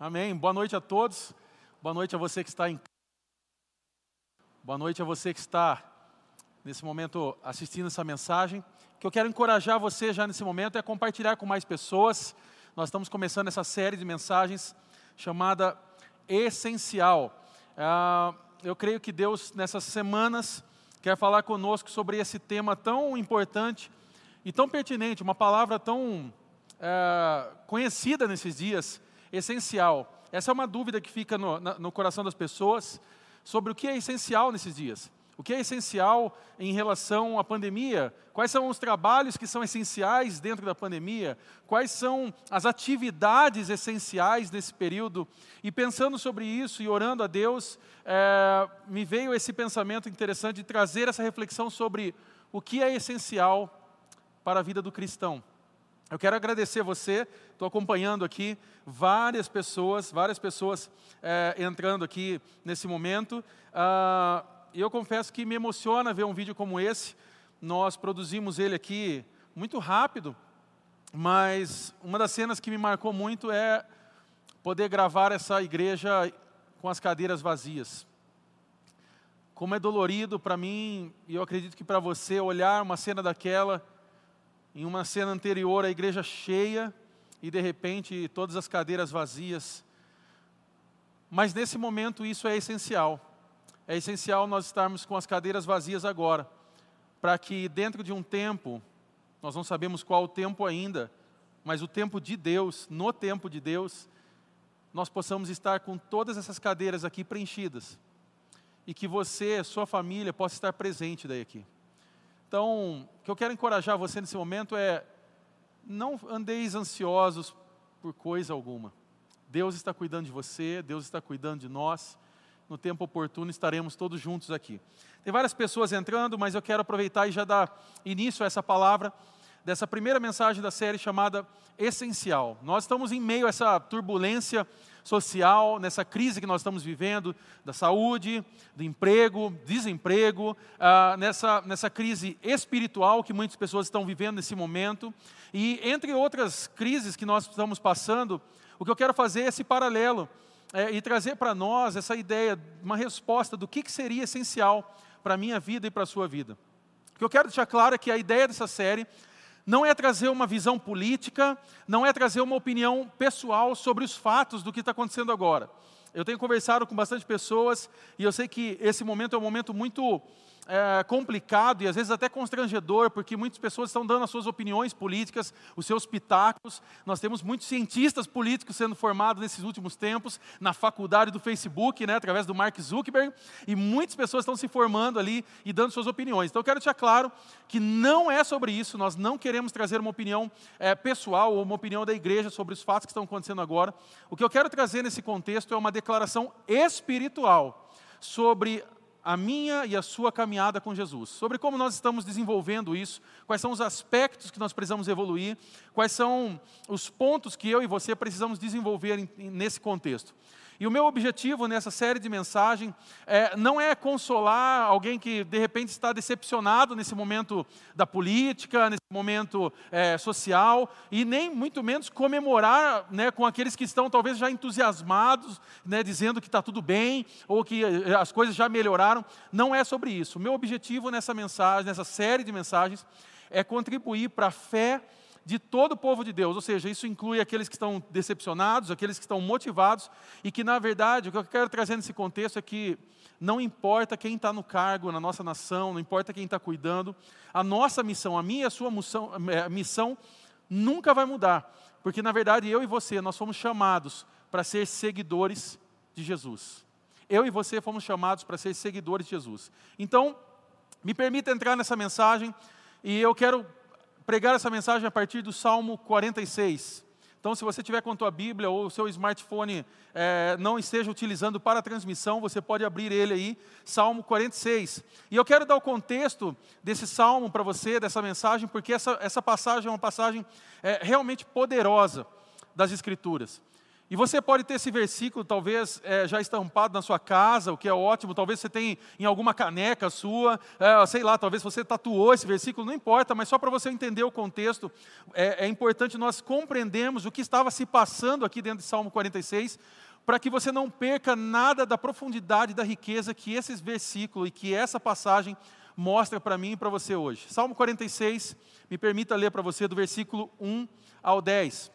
Amém. Boa noite a todos. Boa noite a você que está em Boa noite a você que está nesse momento assistindo essa mensagem. O que eu quero encorajar você já nesse momento é compartilhar com mais pessoas. Nós estamos começando essa série de mensagens chamada Essencial. Ah, eu creio que Deus nessas semanas quer falar conosco sobre esse tema tão importante e tão pertinente, uma palavra tão é, conhecida nesses dias, essencial. Essa é uma dúvida que fica no, no coração das pessoas sobre o que é essencial nesses dias. O que é essencial em relação à pandemia? Quais são os trabalhos que são essenciais dentro da pandemia? Quais são as atividades essenciais nesse período? E pensando sobre isso e orando a Deus, é, me veio esse pensamento interessante de trazer essa reflexão sobre o que é essencial para a vida do cristão. Eu quero agradecer você, estou acompanhando aqui várias pessoas, várias pessoas é, entrando aqui nesse momento. Ah, e eu confesso que me emociona ver um vídeo como esse. Nós produzimos ele aqui muito rápido, mas uma das cenas que me marcou muito é poder gravar essa igreja com as cadeiras vazias. Como é dolorido para mim, e eu acredito que para você, olhar uma cena daquela em uma cena anterior, a igreja cheia e de repente todas as cadeiras vazias. Mas nesse momento isso é essencial. É essencial nós estarmos com as cadeiras vazias agora, para que dentro de um tempo, nós não sabemos qual o tempo ainda, mas o tempo de Deus, no tempo de Deus, nós possamos estar com todas essas cadeiras aqui preenchidas. E que você, sua família, possa estar presente daí aqui. Então, o que eu quero encorajar você nesse momento é: não andeis ansiosos por coisa alguma. Deus está cuidando de você, Deus está cuidando de nós. No tempo oportuno estaremos todos juntos aqui. Tem várias pessoas entrando, mas eu quero aproveitar e já dar início a essa palavra dessa primeira mensagem da série chamada Essencial. Nós estamos em meio a essa turbulência social, nessa crise que nós estamos vivendo, da saúde, do emprego, desemprego, ah, nessa, nessa crise espiritual que muitas pessoas estão vivendo nesse momento, e entre outras crises que nós estamos passando, o que eu quero fazer é esse paralelo é, e trazer para nós essa ideia, uma resposta do que, que seria essencial para a minha vida e para a sua vida. O que eu quero deixar claro é que a ideia dessa série não é trazer uma visão política, não é trazer uma opinião pessoal sobre os fatos do que está acontecendo agora. Eu tenho conversado com bastante pessoas e eu sei que esse momento é um momento muito é, complicado e às vezes até constrangedor, porque muitas pessoas estão dando as suas opiniões políticas, os seus pitacos. Nós temos muitos cientistas políticos sendo formados nesses últimos tempos, na faculdade do Facebook, né, através do Mark Zuckerberg, e muitas pessoas estão se formando ali e dando suas opiniões. Então eu quero deixar claro que não é sobre isso, nós não queremos trazer uma opinião é, pessoal ou uma opinião da igreja sobre os fatos que estão acontecendo agora. O que eu quero trazer nesse contexto é uma declaração espiritual sobre a minha e a sua caminhada com Jesus, sobre como nós estamos desenvolvendo isso, quais são os aspectos que nós precisamos evoluir, quais são os pontos que eu e você precisamos desenvolver nesse contexto. E o meu objetivo nessa série de mensagem é, não é consolar alguém que de repente está decepcionado nesse momento da política, nesse momento é, social, e nem muito menos comemorar né, com aqueles que estão talvez já entusiasmados, né, dizendo que está tudo bem ou que é, as coisas já melhoraram. Não é sobre isso. O meu objetivo nessa mensagem, nessa série de mensagens, é contribuir para a fé de todo o povo de Deus, ou seja, isso inclui aqueles que estão decepcionados, aqueles que estão motivados, e que, na verdade, o que eu quero trazer nesse contexto é que não importa quem está no cargo na nossa nação, não importa quem está cuidando, a nossa missão, a minha e a sua missão, a missão nunca vai mudar, porque, na verdade, eu e você, nós fomos chamados para ser seguidores de Jesus. Eu e você fomos chamados para ser seguidores de Jesus. Então, me permita entrar nessa mensagem e eu quero pregar essa mensagem a partir do Salmo 46. Então, se você tiver com a tua Bíblia ou o seu smartphone é, não esteja utilizando para a transmissão, você pode abrir ele aí, Salmo 46. E eu quero dar o contexto desse salmo para você, dessa mensagem, porque essa, essa passagem é uma passagem é, realmente poderosa das Escrituras. E você pode ter esse versículo, talvez, é, já estampado na sua casa, o que é ótimo. Talvez você tenha em alguma caneca sua, é, sei lá, talvez você tatuou esse versículo, não importa, mas só para você entender o contexto, é, é importante nós compreendermos o que estava se passando aqui dentro de Salmo 46, para que você não perca nada da profundidade, da riqueza que esses versículos e que essa passagem mostra para mim e para você hoje. Salmo 46, me permita ler para você do versículo 1 ao 10.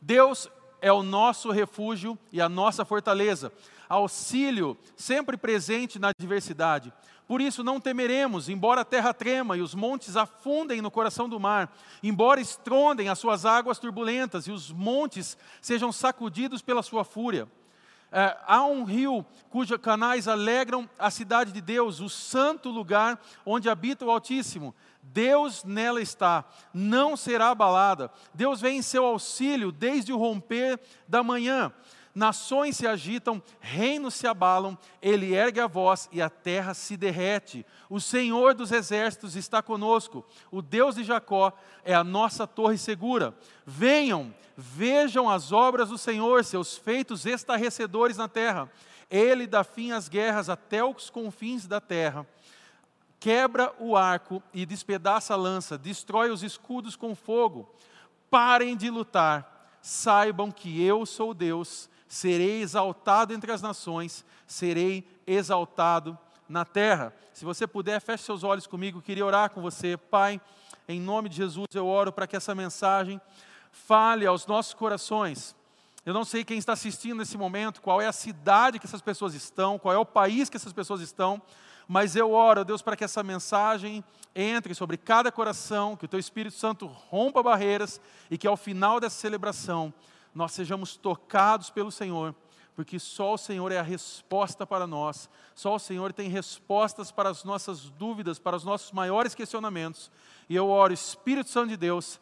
Deus é o nosso refúgio e a nossa fortaleza, auxílio sempre presente na adversidade. Por isso não temeremos, embora a terra trema e os montes afundem no coração do mar, embora estrondem as suas águas turbulentas e os montes sejam sacudidos pela sua fúria. É, há um rio cujos canais alegram a cidade de Deus, o santo lugar onde habita o Altíssimo. Deus nela está, não será abalada. Deus vem em seu auxílio desde o romper da manhã. Nações se agitam, reinos se abalam, ele ergue a voz e a terra se derrete. O Senhor dos exércitos está conosco, o Deus de Jacó é a nossa torre segura. Venham, vejam as obras do Senhor, seus feitos estarrecedores na terra. Ele dá fim às guerras até os confins da terra quebra o arco e despedaça a lança, destrói os escudos com fogo. Parem de lutar, saibam que eu sou Deus, serei exaltado entre as nações, serei exaltado na terra. Se você puder, feche seus olhos comigo, eu queria orar com você. Pai, em nome de Jesus, eu oro para que essa mensagem fale aos nossos corações. Eu não sei quem está assistindo nesse momento, qual é a cidade que essas pessoas estão, qual é o país que essas pessoas estão, mas eu oro, Deus, para que essa mensagem entre sobre cada coração, que o Teu Espírito Santo rompa barreiras e que ao final dessa celebração nós sejamos tocados pelo Senhor, porque só o Senhor é a resposta para nós, só o Senhor tem respostas para as nossas dúvidas, para os nossos maiores questionamentos. E eu oro, Espírito Santo de Deus,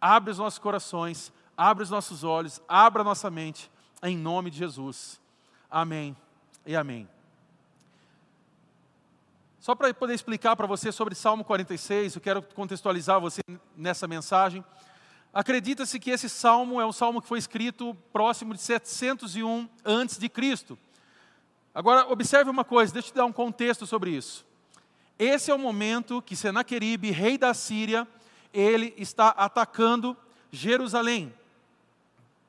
abre os nossos corações, abre os nossos olhos, abra a nossa mente, em nome de Jesus. Amém e amém. Só para poder explicar para você sobre Salmo 46, eu quero contextualizar você nessa mensagem. Acredita-se que esse salmo é um salmo que foi escrito próximo de 701 antes de Cristo. Agora, observe uma coisa, deixa eu te dar um contexto sobre isso. Esse é o momento que Senaqueribe, rei da Síria, ele está atacando Jerusalém.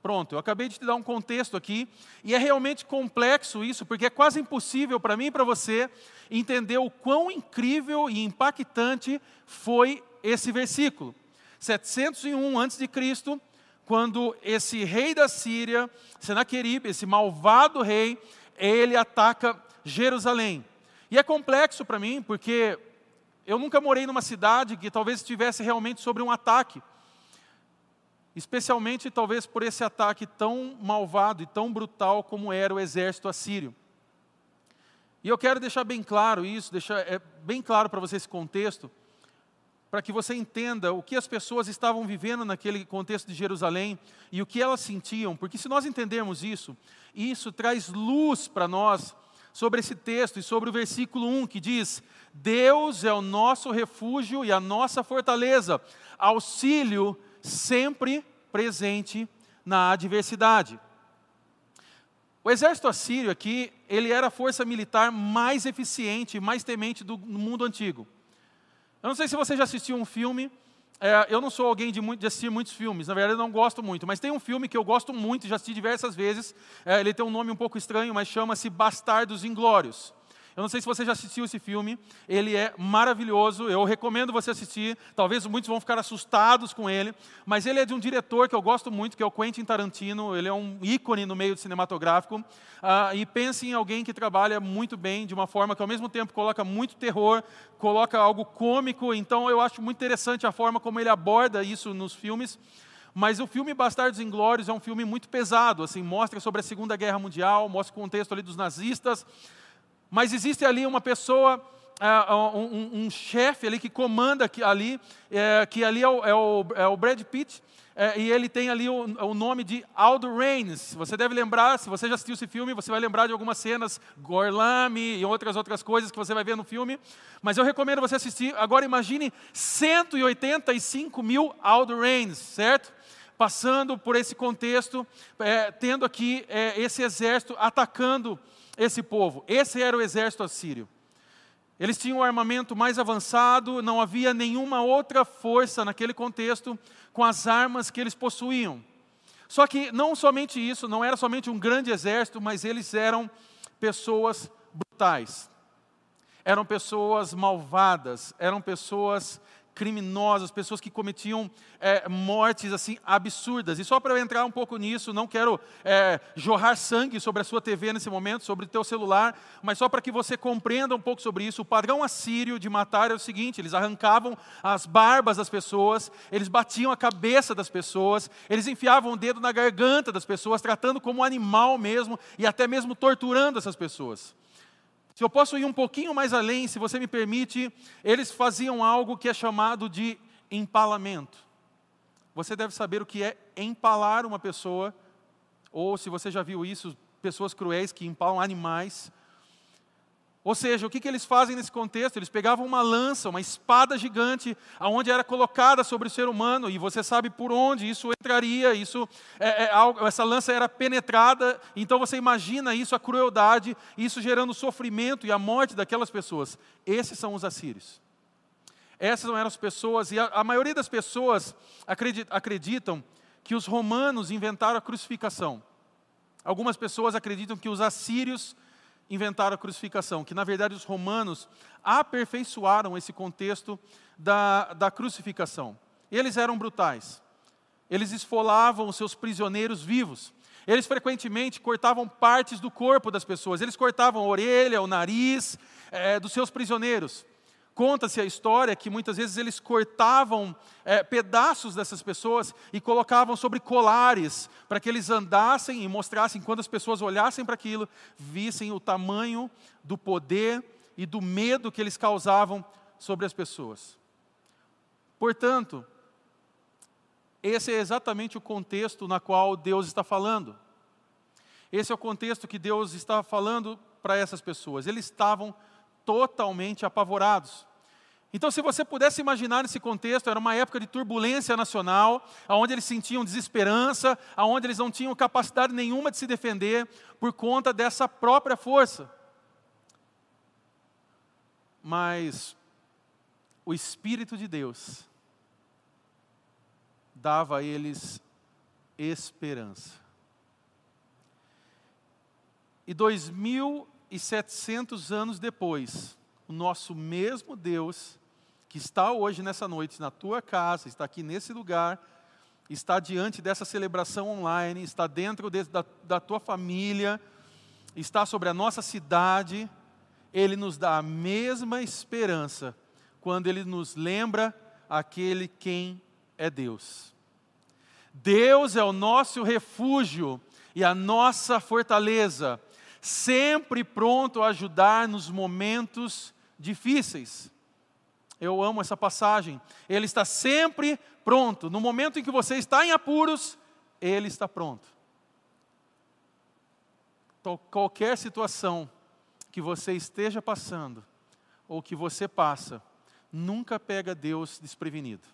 Pronto, eu acabei de te dar um contexto aqui, e é realmente complexo isso, porque é quase impossível para mim e para você entender o quão incrível e impactante foi esse versículo. 701 a.C., quando esse rei da Síria, Senaqueribe, esse malvado rei, ele ataca Jerusalém. E é complexo para mim, porque eu nunca morei numa cidade que talvez estivesse realmente sobre um ataque especialmente talvez por esse ataque tão malvado e tão brutal como era o exército assírio. E eu quero deixar bem claro isso, deixar é, bem claro para você esse contexto, para que você entenda o que as pessoas estavam vivendo naquele contexto de Jerusalém e o que elas sentiam, porque se nós entendermos isso, isso traz luz para nós sobre esse texto e sobre o versículo 1 que diz: Deus é o nosso refúgio e a nossa fortaleza, auxílio sempre presente na adversidade. O exército assírio aqui, ele era a força militar mais eficiente mais temente do mundo antigo. Eu não sei se você já assistiu um filme, é, eu não sou alguém de, muito, de, assistir muitos filmes, na verdade eu não gosto muito, mas tem um filme que eu gosto muito, já assisti diversas vezes, é, ele tem um nome um pouco estranho, mas chama-se Bastardos Inglórios. Eu não sei se você já assistiu esse filme, ele é maravilhoso, eu recomendo você assistir. Talvez muitos vão ficar assustados com ele, mas ele é de um diretor que eu gosto muito, que é o Quentin Tarantino. Ele é um ícone no meio cinematográfico. Ah, e pense em alguém que trabalha muito bem, de uma forma que ao mesmo tempo coloca muito terror, coloca algo cômico. Então eu acho muito interessante a forma como ele aborda isso nos filmes. Mas o filme Bastardos Inglórios é um filme muito pesado, assim, mostra sobre a Segunda Guerra Mundial, mostra o contexto ali dos nazistas, mas existe ali uma pessoa, uh, um, um chefe ali que comanda ali, é, que ali é o, é o, é o Brad Pitt, é, e ele tem ali o, o, nome de Aldo Raines. Você deve lembrar, se você já assistiu esse filme, você vai lembrar de algumas cenas, Gorlami e outras outras coisas que você vai ver no filme. Mas eu recomendo você assistir. Agora imagine 185 mil Aldo Raines, certo? Passando por esse contexto, é, tendo aqui é, esse exército atacando esse povo. Esse era o exército assírio. Eles tinham um armamento mais avançado, não havia nenhuma outra força naquele contexto com as armas que eles possuíam. Só que não somente isso, não era somente um grande exército, mas eles eram pessoas brutais. Eram pessoas malvadas, eram pessoas criminosas, pessoas que cometiam é, mortes assim absurdas. E só para entrar um pouco nisso, não quero é, jorrar sangue sobre a sua TV nesse momento, sobre o teu celular, mas só para que você compreenda um pouco sobre isso. O padrão assírio de matar é o seguinte: eles arrancavam as barbas das pessoas, eles batiam a cabeça das pessoas, eles enfiavam o dedo na garganta das pessoas, tratando como animal mesmo e até mesmo torturando essas pessoas. Se eu posso ir um pouquinho mais além, se você me permite, eles faziam algo que é chamado de empalamento. Você deve saber o que é empalar uma pessoa, ou se você já viu isso, pessoas cruéis que empalam animais. Ou seja, o que, que eles fazem nesse contexto? Eles pegavam uma lança, uma espada gigante, aonde era colocada sobre o ser humano, e você sabe por onde isso entraria, isso é, é, essa lança era penetrada, então você imagina isso, a crueldade, isso gerando sofrimento e a morte daquelas pessoas. Esses são os assírios. Essas eram as pessoas, e a, a maioria das pessoas acreditam que os romanos inventaram a crucificação. Algumas pessoas acreditam que os assírios inventaram a crucificação, que na verdade os romanos aperfeiçoaram esse contexto da, da crucificação. Eles eram brutais, eles esfolavam os seus prisioneiros vivos, eles frequentemente cortavam partes do corpo das pessoas, eles cortavam a orelha, o nariz é, dos seus prisioneiros. Conta-se a história que muitas vezes eles cortavam é, pedaços dessas pessoas e colocavam sobre colares, para que eles andassem e mostrassem, quando as pessoas olhassem para aquilo, vissem o tamanho do poder e do medo que eles causavam sobre as pessoas. Portanto, esse é exatamente o contexto na qual Deus está falando. Esse é o contexto que Deus está falando para essas pessoas. Eles estavam totalmente apavorados. Então, se você pudesse imaginar nesse contexto, era uma época de turbulência nacional, onde eles sentiam desesperança, onde eles não tinham capacidade nenhuma de se defender por conta dessa própria força. Mas o Espírito de Deus dava a eles esperança. E 2.700 anos depois, o nosso mesmo Deus, que está hoje nessa noite na tua casa, está aqui nesse lugar, está diante dessa celebração online, está dentro de, da, da tua família, está sobre a nossa cidade, ele nos dá a mesma esperança quando ele nos lembra aquele quem é Deus. Deus é o nosso refúgio e a nossa fortaleza, sempre pronto a ajudar nos momentos difíceis. Eu amo essa passagem. Ele está sempre pronto. No momento em que você está em apuros, ele está pronto. Qualquer situação que você esteja passando, ou que você passa, nunca pega Deus desprevenido.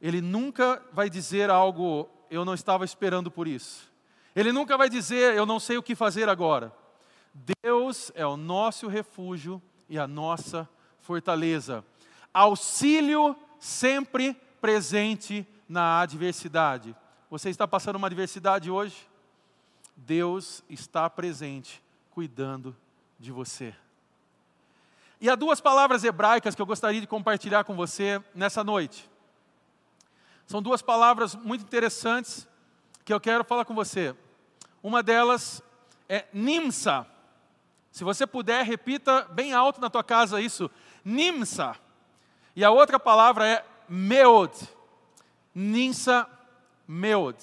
Ele nunca vai dizer algo, eu não estava esperando por isso. Ele nunca vai dizer, eu não sei o que fazer agora. Deus é o nosso refúgio e a nossa fortaleza. Auxílio sempre presente na adversidade. Você está passando uma adversidade hoje? Deus está presente, cuidando de você. E há duas palavras hebraicas que eu gostaria de compartilhar com você nessa noite. São duas palavras muito interessantes que eu quero falar com você. Uma delas é nimsa. Se você puder, repita bem alto na tua casa isso. Nimsa. E a outra palavra é meod. Nimsa, meod.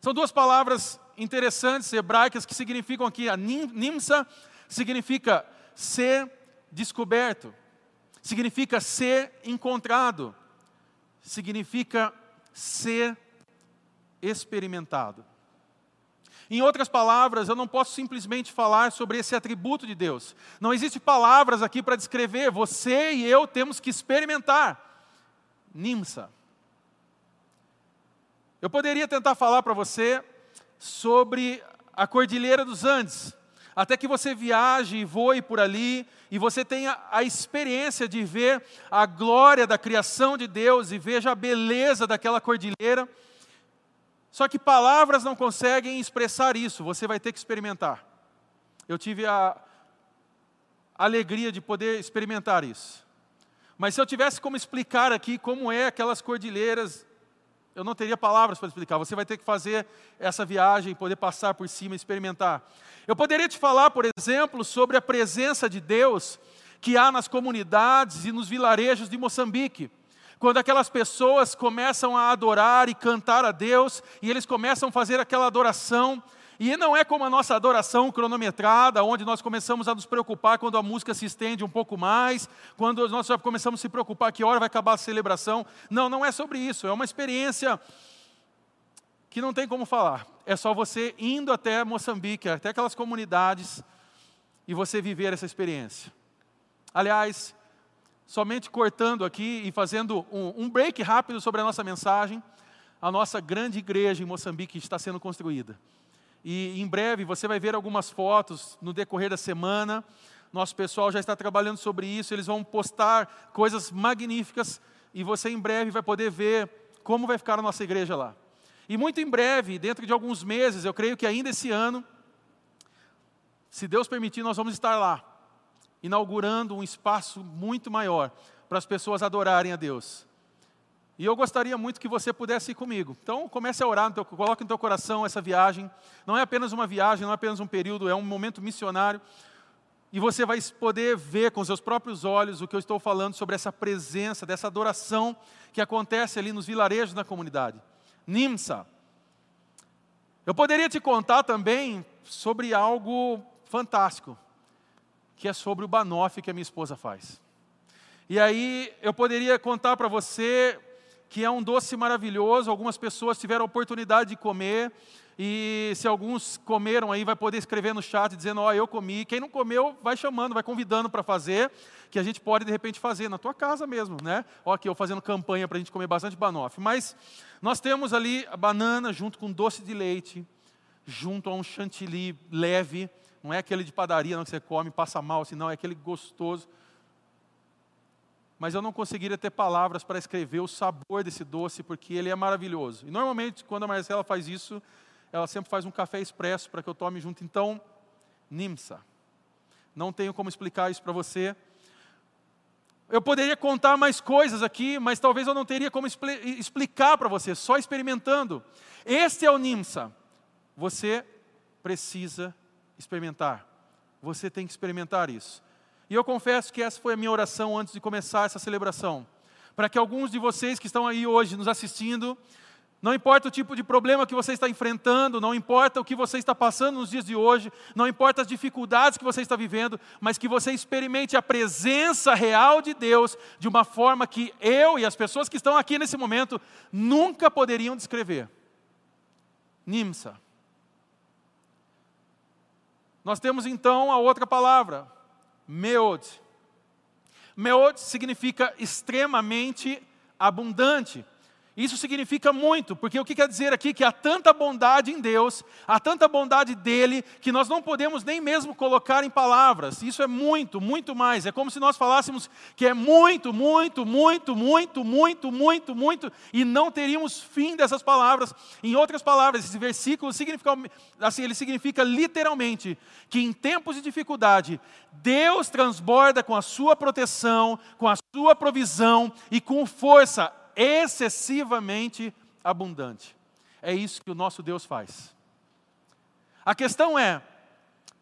São duas palavras interessantes hebraicas que significam aqui. A nimsa significa ser descoberto, significa ser encontrado, significa ser experimentado. Em outras palavras, eu não posso simplesmente falar sobre esse atributo de Deus. Não existe palavras aqui para descrever. Você e eu temos que experimentar. Nimsa. Eu poderia tentar falar para você sobre a Cordilheira dos Andes, até que você viaje e voe por ali e você tenha a experiência de ver a glória da criação de Deus e veja a beleza daquela cordilheira. Só que palavras não conseguem expressar isso, você vai ter que experimentar. Eu tive a alegria de poder experimentar isso. Mas se eu tivesse como explicar aqui como é aquelas cordilheiras, eu não teria palavras para explicar. Você vai ter que fazer essa viagem, poder passar por cima experimentar. Eu poderia te falar, por exemplo, sobre a presença de Deus que há nas comunidades e nos vilarejos de Moçambique. Quando aquelas pessoas começam a adorar e cantar a Deus, e eles começam a fazer aquela adoração, e não é como a nossa adoração cronometrada, onde nós começamos a nos preocupar quando a música se estende um pouco mais, quando nós já começamos a se preocupar que hora vai acabar a celebração. Não, não é sobre isso. É uma experiência que não tem como falar. É só você indo até Moçambique, até aquelas comunidades, e você viver essa experiência. Aliás, somente cortando aqui e fazendo um, um break rápido sobre a nossa mensagem, a nossa grande igreja em Moçambique está sendo construída. E em breve você vai ver algumas fotos no decorrer da semana. Nosso pessoal já está trabalhando sobre isso, eles vão postar coisas magníficas e você em breve vai poder ver como vai ficar a nossa igreja lá. E muito em breve, dentro de alguns meses, eu creio que ainda esse ano, se Deus permitir, nós vamos estar lá, inaugurando um espaço muito maior para as pessoas adorarem a Deus. E eu gostaria muito que você pudesse ir comigo. Então, comece a orar, coloque no teu coração essa viagem. Não é apenas uma viagem, não é apenas um período, é um momento missionário. E você vai poder ver com seus próprios olhos o que eu estou falando sobre essa presença, dessa adoração que acontece ali nos vilarejos da comunidade. Nimsa. Eu poderia te contar também sobre algo fantástico, que é sobre o banoffee que a minha esposa faz. E aí eu poderia contar para você que é um doce maravilhoso. Algumas pessoas tiveram a oportunidade de comer. E se alguns comeram aí, vai poder escrever no chat dizendo: Ó, oh, eu comi. Quem não comeu, vai chamando, vai convidando para fazer, que a gente pode de repente fazer na tua casa mesmo, né? Ó, aqui eu fazendo campanha para a gente comer bastante banoffee. Mas nós temos ali a banana junto com doce de leite, junto a um chantilly leve. Não é aquele de padaria não, que você come, passa mal, assim, não, é aquele gostoso mas eu não conseguiria ter palavras para escrever o sabor desse doce, porque ele é maravilhoso. E normalmente, quando a Marcela faz isso, ela sempre faz um café expresso para que eu tome junto. Então, Nimsa. Não tenho como explicar isso para você. Eu poderia contar mais coisas aqui, mas talvez eu não teria como explicar para você, só experimentando. Este é o Nimsa. Você precisa experimentar. Você tem que experimentar isso. E eu confesso que essa foi a minha oração antes de começar essa celebração. Para que alguns de vocês que estão aí hoje nos assistindo, não importa o tipo de problema que você está enfrentando, não importa o que você está passando nos dias de hoje, não importa as dificuldades que você está vivendo, mas que você experimente a presença real de Deus de uma forma que eu e as pessoas que estão aqui nesse momento nunca poderiam descrever. Nimsa. Nós temos então a outra palavra, meod. Meod significa extremamente abundante. Isso significa muito, porque o que quer dizer aqui que há tanta bondade em Deus, há tanta bondade dele, que nós não podemos nem mesmo colocar em palavras. Isso é muito, muito mais. É como se nós falássemos que é muito, muito, muito, muito, muito, muito, muito, e não teríamos fim dessas palavras. Em outras palavras, esse versículo significa, assim, ele significa literalmente que em tempos de dificuldade, Deus transborda com a sua proteção, com a sua provisão e com força excessivamente abundante. É isso que o nosso Deus faz. A questão é,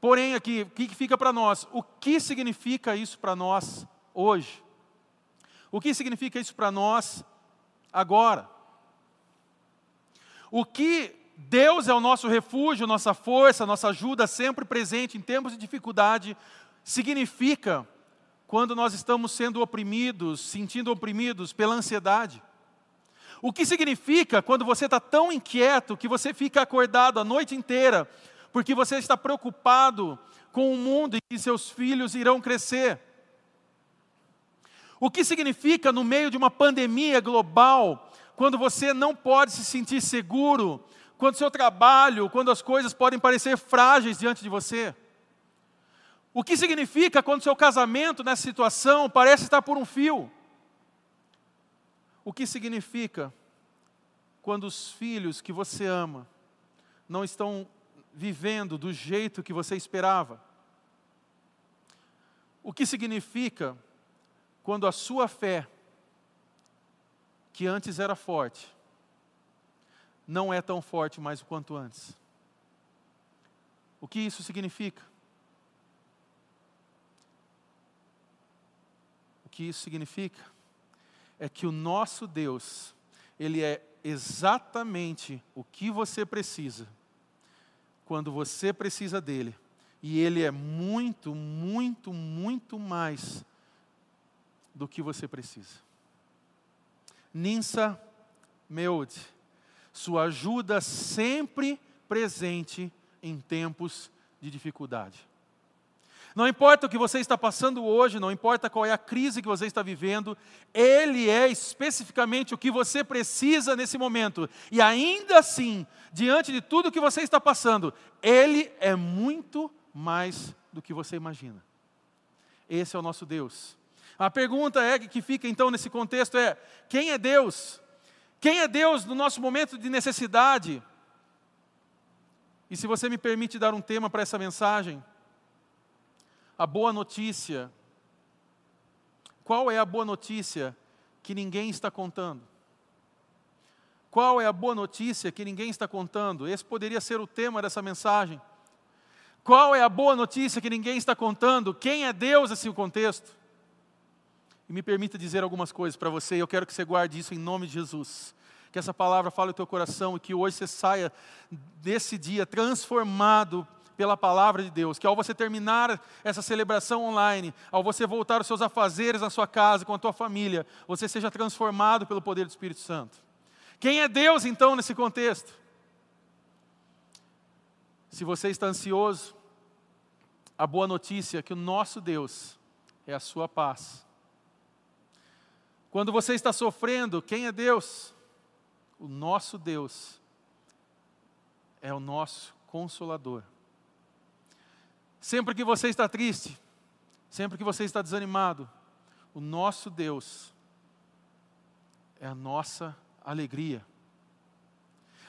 porém, aqui, o que fica para nós? O que significa isso para nós hoje? O que significa isso para nós agora? O que Deus é o nosso refúgio, nossa força, nossa ajuda sempre presente em tempos de dificuldade, significa quando nós estamos sendo oprimidos, sentindo oprimidos pela ansiedade. O que significa quando você está tão inquieto que você fica acordado a noite inteira, porque você está preocupado com o mundo e que seus filhos irão crescer. O que significa, no meio de uma pandemia global, quando você não pode se sentir seguro, quando seu trabalho, quando as coisas podem parecer frágeis diante de você. O que significa quando seu casamento nessa situação parece estar por um fio? O que significa quando os filhos que você ama não estão vivendo do jeito que você esperava? O que significa quando a sua fé, que antes era forte, não é tão forte mais quanto antes? O que isso significa? Que isso significa é que o nosso Deus, Ele é exatamente o que você precisa, quando você precisa dele, e Ele é muito, muito, muito mais do que você precisa. Ninsa Meud, sua ajuda sempre presente em tempos de dificuldade. Não importa o que você está passando hoje, não importa qual é a crise que você está vivendo, Ele é especificamente o que você precisa nesse momento. E ainda assim, diante de tudo que você está passando, Ele é muito mais do que você imagina. Esse é o nosso Deus. A pergunta é que fica então nesse contexto é: quem é Deus? Quem é Deus no nosso momento de necessidade? E se você me permite dar um tema para essa mensagem, a boa notícia. Qual é a boa notícia que ninguém está contando? Qual é a boa notícia que ninguém está contando? Esse poderia ser o tema dessa mensagem. Qual é a boa notícia que ninguém está contando? Quem é Deus nesse contexto? E me permita dizer algumas coisas para você, eu quero que você guarde isso em nome de Jesus. Que essa palavra fale o teu coração e que hoje você saia desse dia transformado pela palavra de Deus. Que ao você terminar essa celebração online, ao você voltar os seus afazeres na sua casa, com a tua família, você seja transformado pelo poder do Espírito Santo. Quem é Deus então nesse contexto? Se você está ansioso, a boa notícia é que o nosso Deus é a sua paz. Quando você está sofrendo, quem é Deus? O nosso Deus é o nosso consolador. Sempre que você está triste, sempre que você está desanimado, o nosso Deus é a nossa alegria.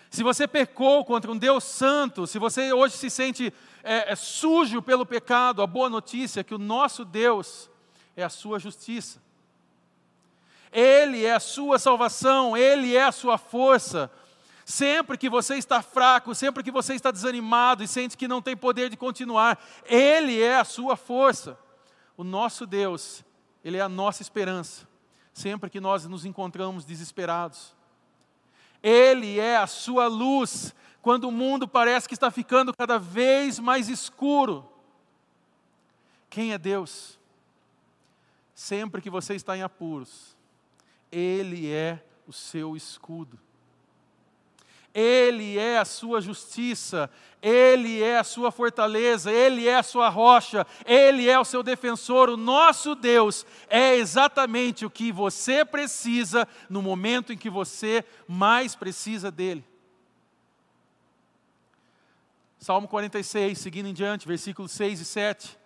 Se você pecou contra um Deus santo, se você hoje se sente é, é sujo pelo pecado, a boa notícia é que o nosso Deus é a sua justiça. Ele é a sua salvação, Ele é a sua força. Sempre que você está fraco, sempre que você está desanimado e sente que não tem poder de continuar, Ele é a sua força. O nosso Deus, Ele é a nossa esperança. Sempre que nós nos encontramos desesperados, ele é a sua luz quando o mundo parece que está ficando cada vez mais escuro. Quem é Deus? Sempre que você está em apuros, Ele é o seu escudo. Ele é a sua justiça, Ele é a sua fortaleza, Ele é a sua rocha, Ele é o seu defensor. O nosso Deus é exatamente o que você precisa no momento em que você mais precisa dEle. Salmo 46, seguindo em diante, versículos 6 e 7.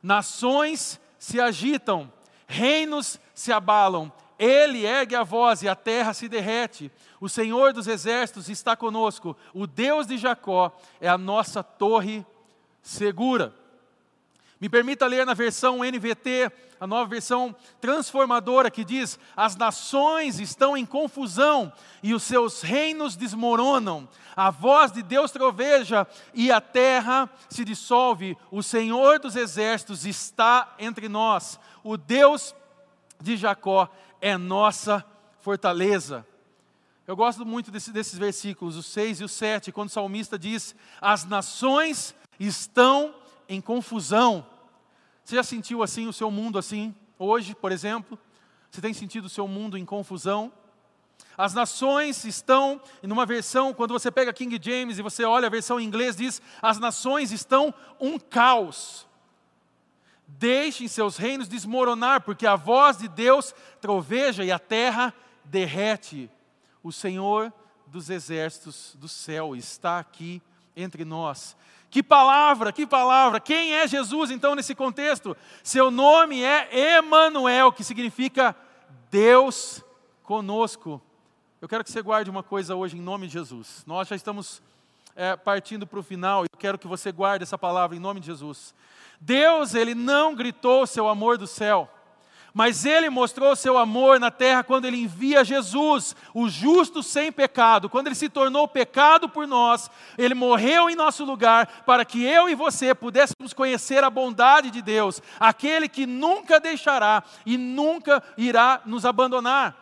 Nações se agitam, reinos se abalam, ele ergue a voz e a terra se derrete. O Senhor dos exércitos está conosco. O Deus de Jacó é a nossa torre segura. Me permita ler na versão NVT, a nova versão transformadora, que diz: As nações estão em confusão e os seus reinos desmoronam. A voz de Deus troveja e a terra se dissolve. O Senhor dos exércitos está entre nós. O Deus de Jacó é nossa fortaleza. Eu gosto muito desse, desses versículos, os 6 e o 7, quando o salmista diz: As nações estão em confusão. Você já sentiu assim o seu mundo assim? Hoje, por exemplo, você tem sentido o seu mundo em confusão? As nações estão, numa versão, quando você pega King James e você olha a versão em inglês, diz: As nações estão um caos. Deixem seus reinos desmoronar, porque a voz de Deus troveja e a terra derrete. O Senhor dos exércitos do céu está aqui entre nós. Que palavra, que palavra! Quem é Jesus então nesse contexto? Seu nome é Emanuel, que significa Deus conosco. Eu quero que você guarde uma coisa hoje em nome de Jesus. Nós já estamos é, partindo para o final, eu quero que você guarde essa palavra em nome de Jesus. Deus, ele não gritou seu amor do céu. Mas ele mostrou seu amor na terra quando ele envia Jesus, o justo sem pecado. Quando ele se tornou pecado por nós, ele morreu em nosso lugar para que eu e você pudéssemos conhecer a bondade de Deus, aquele que nunca deixará e nunca irá nos abandonar.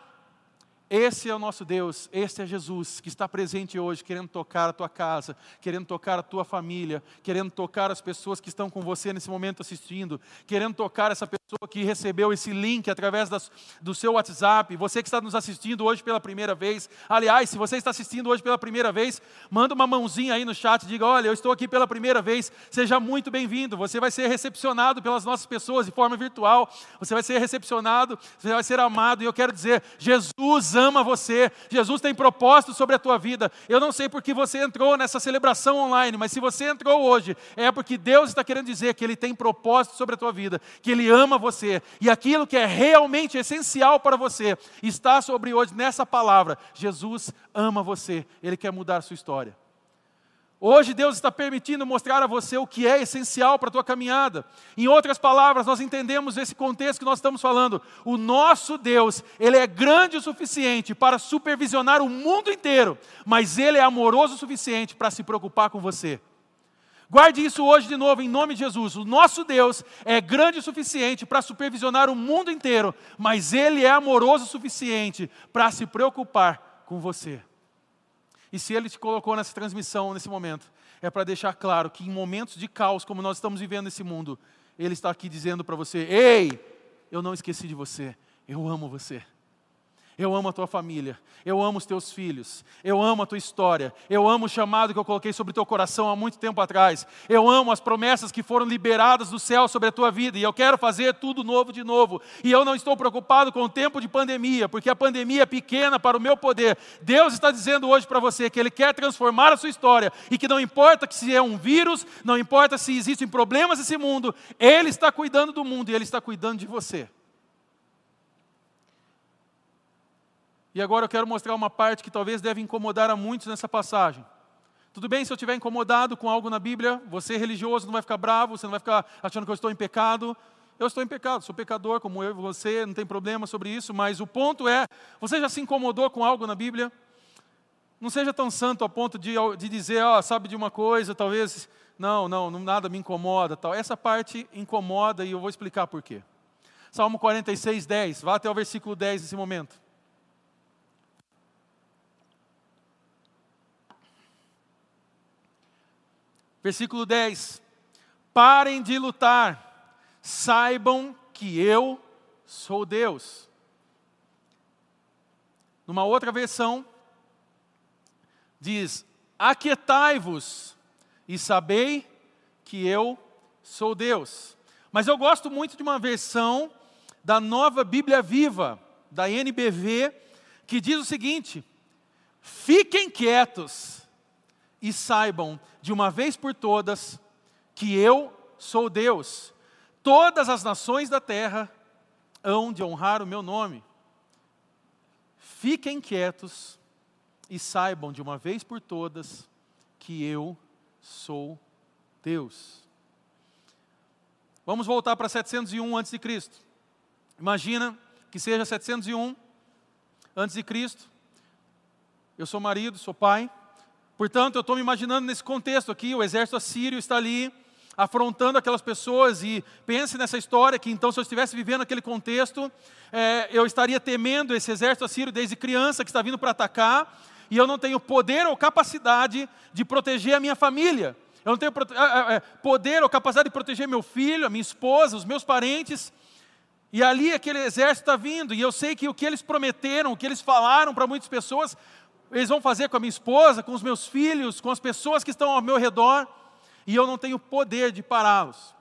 Esse é o nosso Deus, esse é Jesus que está presente hoje, querendo tocar a tua casa, querendo tocar a tua família, querendo tocar as pessoas que estão com você nesse momento assistindo, querendo tocar essa pessoa que recebeu esse link através das, do seu WhatsApp, você que está nos assistindo hoje pela primeira vez. Aliás, se você está assistindo hoje pela primeira vez, manda uma mãozinha aí no chat, diga: Olha, eu estou aqui pela primeira vez, seja muito bem-vindo. Você vai ser recepcionado pelas nossas pessoas de forma virtual, você vai ser recepcionado, você vai ser amado, e eu quero dizer: Jesus ama você, Jesus tem propósito sobre a tua vida. Eu não sei porque você entrou nessa celebração online, mas se você entrou hoje, é porque Deus está querendo dizer que Ele tem propósito sobre a tua vida, que Ele ama você, e aquilo que é realmente essencial para você está sobre hoje nessa palavra. Jesus ama você, Ele quer mudar a sua história. Hoje Deus está permitindo mostrar a você o que é essencial para a tua caminhada. Em outras palavras, nós entendemos esse contexto que nós estamos falando. O nosso Deus, Ele é grande o suficiente para supervisionar o mundo inteiro, mas Ele é amoroso o suficiente para se preocupar com você. Guarde isso hoje de novo, em nome de Jesus. O nosso Deus é grande o suficiente para supervisionar o mundo inteiro, mas Ele é amoroso o suficiente para se preocupar com você. E se Ele te colocou nessa transmissão, nesse momento, é para deixar claro que em momentos de caos, como nós estamos vivendo nesse mundo, Ele está aqui dizendo para você: Ei, eu não esqueci de você, eu amo você. Eu amo a tua família, eu amo os teus filhos, eu amo a tua história, eu amo o chamado que eu coloquei sobre o teu coração há muito tempo atrás, eu amo as promessas que foram liberadas do céu sobre a tua vida, e eu quero fazer tudo novo de novo. E eu não estou preocupado com o tempo de pandemia, porque a pandemia é pequena para o meu poder. Deus está dizendo hoje para você que Ele quer transformar a sua história, e que não importa que se é um vírus, não importa se existem problemas nesse mundo, Ele está cuidando do mundo e Ele está cuidando de você. E agora eu quero mostrar uma parte que talvez deve incomodar a muitos nessa passagem. Tudo bem se eu estiver incomodado com algo na Bíblia, você religioso não vai ficar bravo, você não vai ficar achando que eu estou em pecado. Eu estou em pecado, sou pecador como eu e você, não tem problema sobre isso, mas o ponto é: você já se incomodou com algo na Bíblia? Não seja tão santo a ponto de, de dizer, ó, oh, sabe de uma coisa, talvez, não, não, nada me incomoda. tal. Essa parte incomoda e eu vou explicar por quê. Salmo 46, 10, vá até o versículo 10 nesse momento. Versículo 10: Parem de lutar, saibam que eu sou Deus. Numa outra versão, diz: Aquietai-vos e sabei que eu sou Deus. Mas eu gosto muito de uma versão da nova Bíblia Viva, da NBV, que diz o seguinte: Fiquem quietos e saibam de uma vez por todas que eu sou Deus. Todas as nações da terra hão de honrar o meu nome. Fiquem quietos e saibam de uma vez por todas que eu sou Deus. Vamos voltar para 701 a.C. Imagina que seja 701 a.C. Eu sou marido, sou pai. Portanto, eu estou me imaginando nesse contexto aqui, o exército assírio está ali afrontando aquelas pessoas e pense nessa história que então se eu estivesse vivendo aquele contexto, é, eu estaria temendo esse exército assírio desde criança que está vindo para atacar e eu não tenho poder ou capacidade de proteger a minha família. Eu não tenho é, é, poder ou capacidade de proteger meu filho, a minha esposa, os meus parentes. E ali aquele exército está vindo, e eu sei que o que eles prometeram, o que eles falaram para muitas pessoas, eles vão fazer com a minha esposa, com os meus filhos, com as pessoas que estão ao meu redor, e eu não tenho poder de pará-los.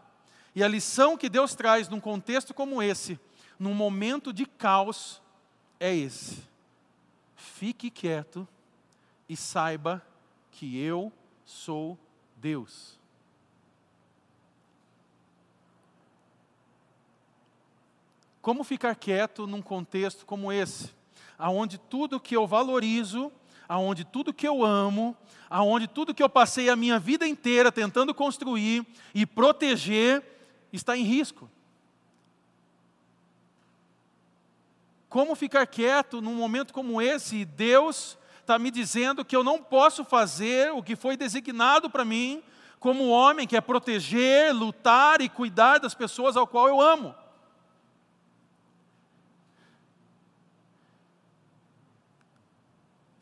E a lição que Deus traz num contexto como esse, num momento de caos, é esse: fique quieto e saiba que eu sou Deus. Como ficar quieto num contexto como esse, aonde tudo que eu valorizo, aonde tudo que eu amo, aonde tudo que eu passei a minha vida inteira tentando construir e proteger está em risco? Como ficar quieto num momento como esse e Deus está me dizendo que eu não posso fazer o que foi designado para mim como homem, que é proteger, lutar e cuidar das pessoas ao qual eu amo?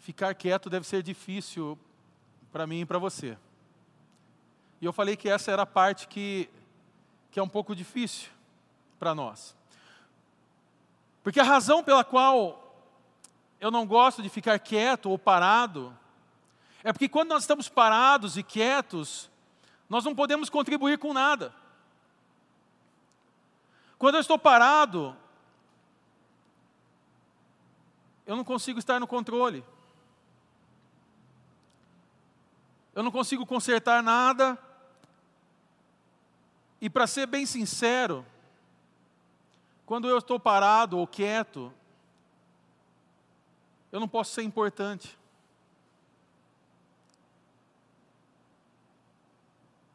Ficar quieto deve ser difícil para mim e para você. E eu falei que essa era a parte que, que é um pouco difícil para nós. Porque a razão pela qual eu não gosto de ficar quieto ou parado é porque quando nós estamos parados e quietos, nós não podemos contribuir com nada. Quando eu estou parado, eu não consigo estar no controle. Eu não consigo consertar nada. E para ser bem sincero, quando eu estou parado ou quieto, eu não posso ser importante.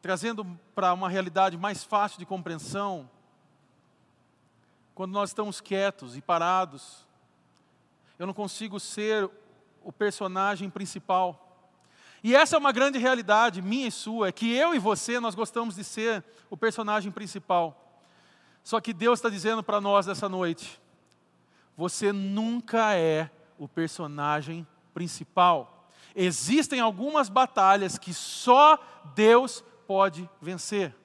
Trazendo para uma realidade mais fácil de compreensão, quando nós estamos quietos e parados, eu não consigo ser o personagem principal. E essa é uma grande realidade, minha e sua, é que eu e você, nós gostamos de ser o personagem principal. Só que Deus está dizendo para nós essa noite: você nunca é o personagem principal. Existem algumas batalhas que só Deus pode vencer.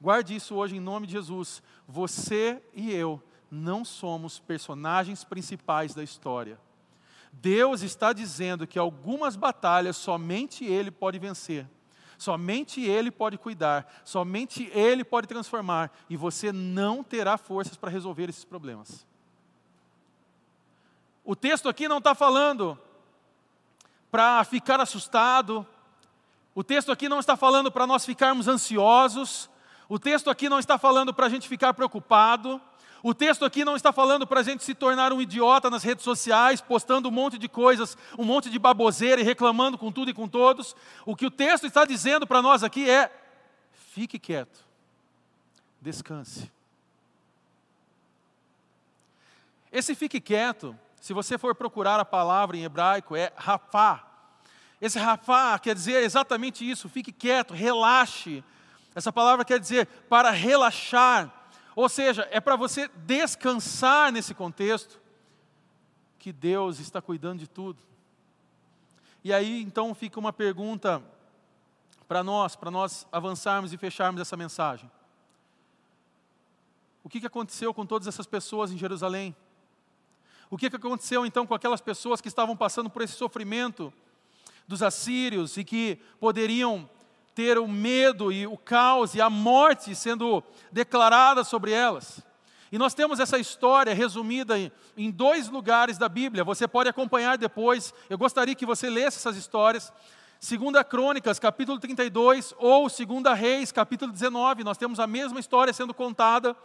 Guarde isso hoje em nome de Jesus. Você e eu não somos personagens principais da história. Deus está dizendo que algumas batalhas somente Ele pode vencer, somente Ele pode cuidar, somente Ele pode transformar, e você não terá forças para resolver esses problemas. O texto aqui não está falando para ficar assustado, o texto aqui não está falando para nós ficarmos ansiosos, o texto aqui não está falando para a gente ficar preocupado, o texto aqui não está falando para a gente se tornar um idiota nas redes sociais, postando um monte de coisas, um monte de baboseira e reclamando com tudo e com todos. O que o texto está dizendo para nós aqui é: fique quieto, descanse. Esse fique quieto, se você for procurar a palavra em hebraico, é rafá. Esse rafá quer dizer exatamente isso, fique quieto, relaxe. Essa palavra quer dizer para relaxar ou seja, é para você descansar nesse contexto que Deus está cuidando de tudo. E aí então fica uma pergunta para nós, para nós avançarmos e fecharmos essa mensagem. O que aconteceu com todas essas pessoas em Jerusalém? O que aconteceu então com aquelas pessoas que estavam passando por esse sofrimento dos assírios e que poderiam ter o medo e o caos e a morte sendo declarada sobre elas. E nós temos essa história resumida em, dois lugares da Bíblia. Você pode acompanhar depois. Eu gostaria que você lesse essas histórias. Segunda Crônicas, capítulo 32, ou Segunda Reis, capítulo 19. Nós temos a mesma história sendo contada.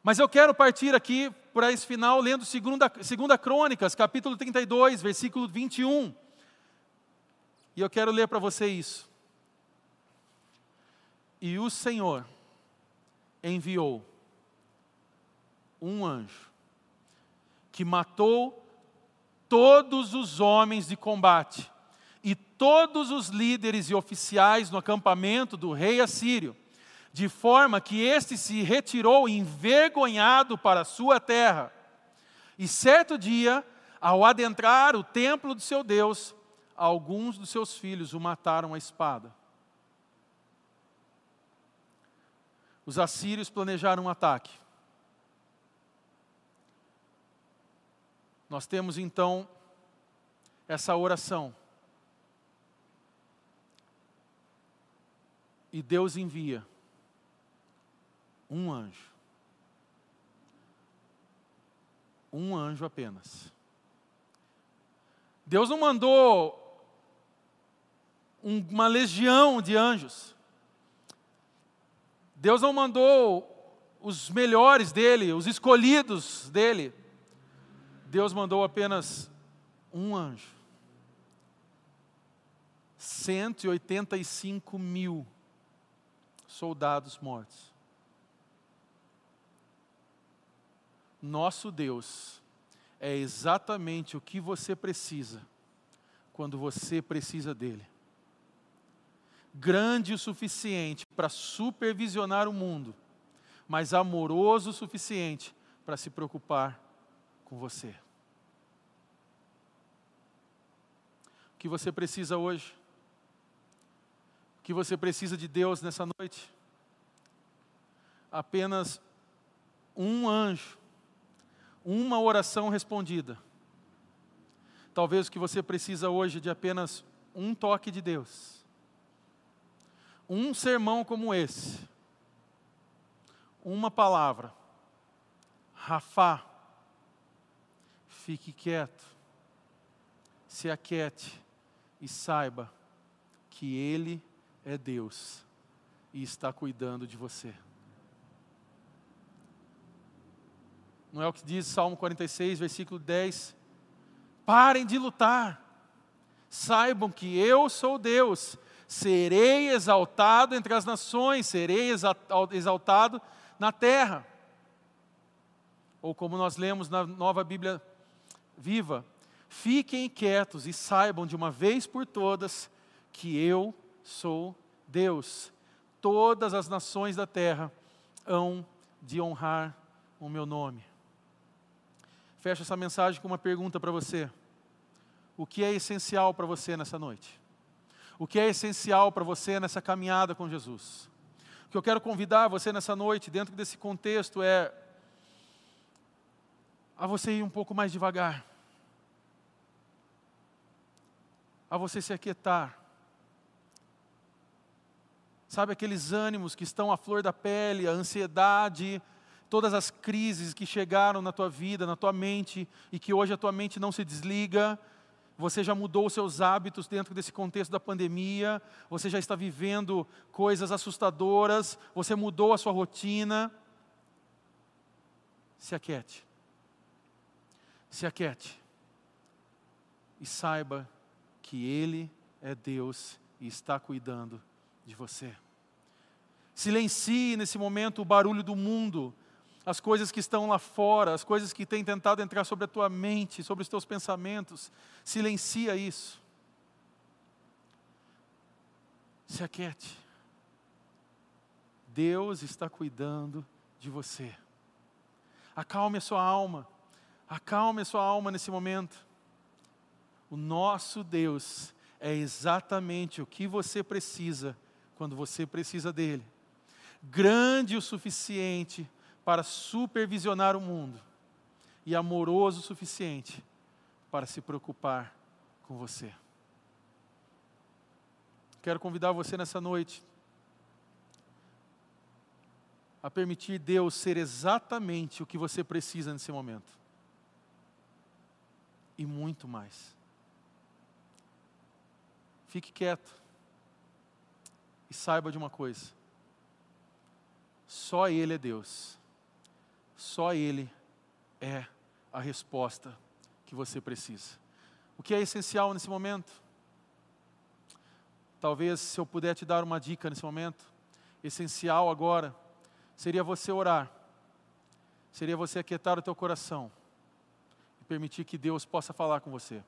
Mas eu quero partir aqui para esse final lendo Segunda, Segunda Crônicas, capítulo 32, versículo 21. E eu quero ler para você isso. E o Senhor enviou um anjo que matou todos os homens de combate e todos os líderes e oficiais no acampamento do rei assírio, de forma que este se retirou envergonhado para a sua terra. E certo dia, ao adentrar o templo de seu Deus, alguns dos seus filhos o mataram à espada. Os assírios planejaram um ataque. Nós temos então essa oração. E Deus envia um anjo. Um anjo apenas. Deus não mandou uma legião de anjos. Deus não mandou os melhores dele, os escolhidos dele. Deus mandou apenas um anjo. 185 mil soldados mortos. Nosso Deus é exatamente o que você precisa quando você precisa dele. Grande o suficiente para supervisionar o mundo, mas amoroso o suficiente para se preocupar com você. O que você precisa hoje? O que você precisa de Deus nessa noite? Apenas um anjo, uma oração respondida. Talvez o que você precisa hoje de apenas um toque de Deus. Um sermão como esse. Uma palavra. Rafá. Fique quieto. Se aquiete e saiba que Ele é Deus e está cuidando de você. Não é o que diz Salmo 46, versículo 10? Parem de lutar, saibam que eu sou Deus, serei exaltado entre as nações, serei exaltado na terra. Ou como nós lemos na nova Bíblia viva, Fiquem quietos e saibam de uma vez por todas que eu sou Deus. Todas as nações da terra hão de honrar o meu nome. Fecho essa mensagem com uma pergunta para você. O que é essencial para você nessa noite? O que é essencial para você nessa caminhada com Jesus? O que eu quero convidar você nessa noite, dentro desse contexto, é a você ir um pouco mais devagar a você se aquietar. Sabe aqueles ânimos que estão à flor da pele, a ansiedade, todas as crises que chegaram na tua vida, na tua mente, e que hoje a tua mente não se desliga. Você já mudou os seus hábitos dentro desse contexto da pandemia, você já está vivendo coisas assustadoras, você mudou a sua rotina. Se aquiete. Se aquiete. E saiba que Ele é Deus e está cuidando de você. Silencie nesse momento o barulho do mundo, as coisas que estão lá fora, as coisas que têm tentado entrar sobre a tua mente, sobre os teus pensamentos. Silencia isso. Se aquiete. Deus está cuidando de você. Acalme a sua alma. Acalme a sua alma nesse momento. O nosso Deus é exatamente o que você precisa quando você precisa dele. Grande o suficiente para supervisionar o mundo e amoroso o suficiente para se preocupar com você. Quero convidar você nessa noite a permitir Deus ser exatamente o que você precisa nesse momento. E muito mais. Fique quieto. E saiba de uma coisa: só Ele é Deus. Só Ele é a resposta que você precisa. O que é essencial nesse momento? Talvez, se eu puder te dar uma dica nesse momento, essencial agora seria você orar, seria você aquietar o teu coração e permitir que Deus possa falar com você.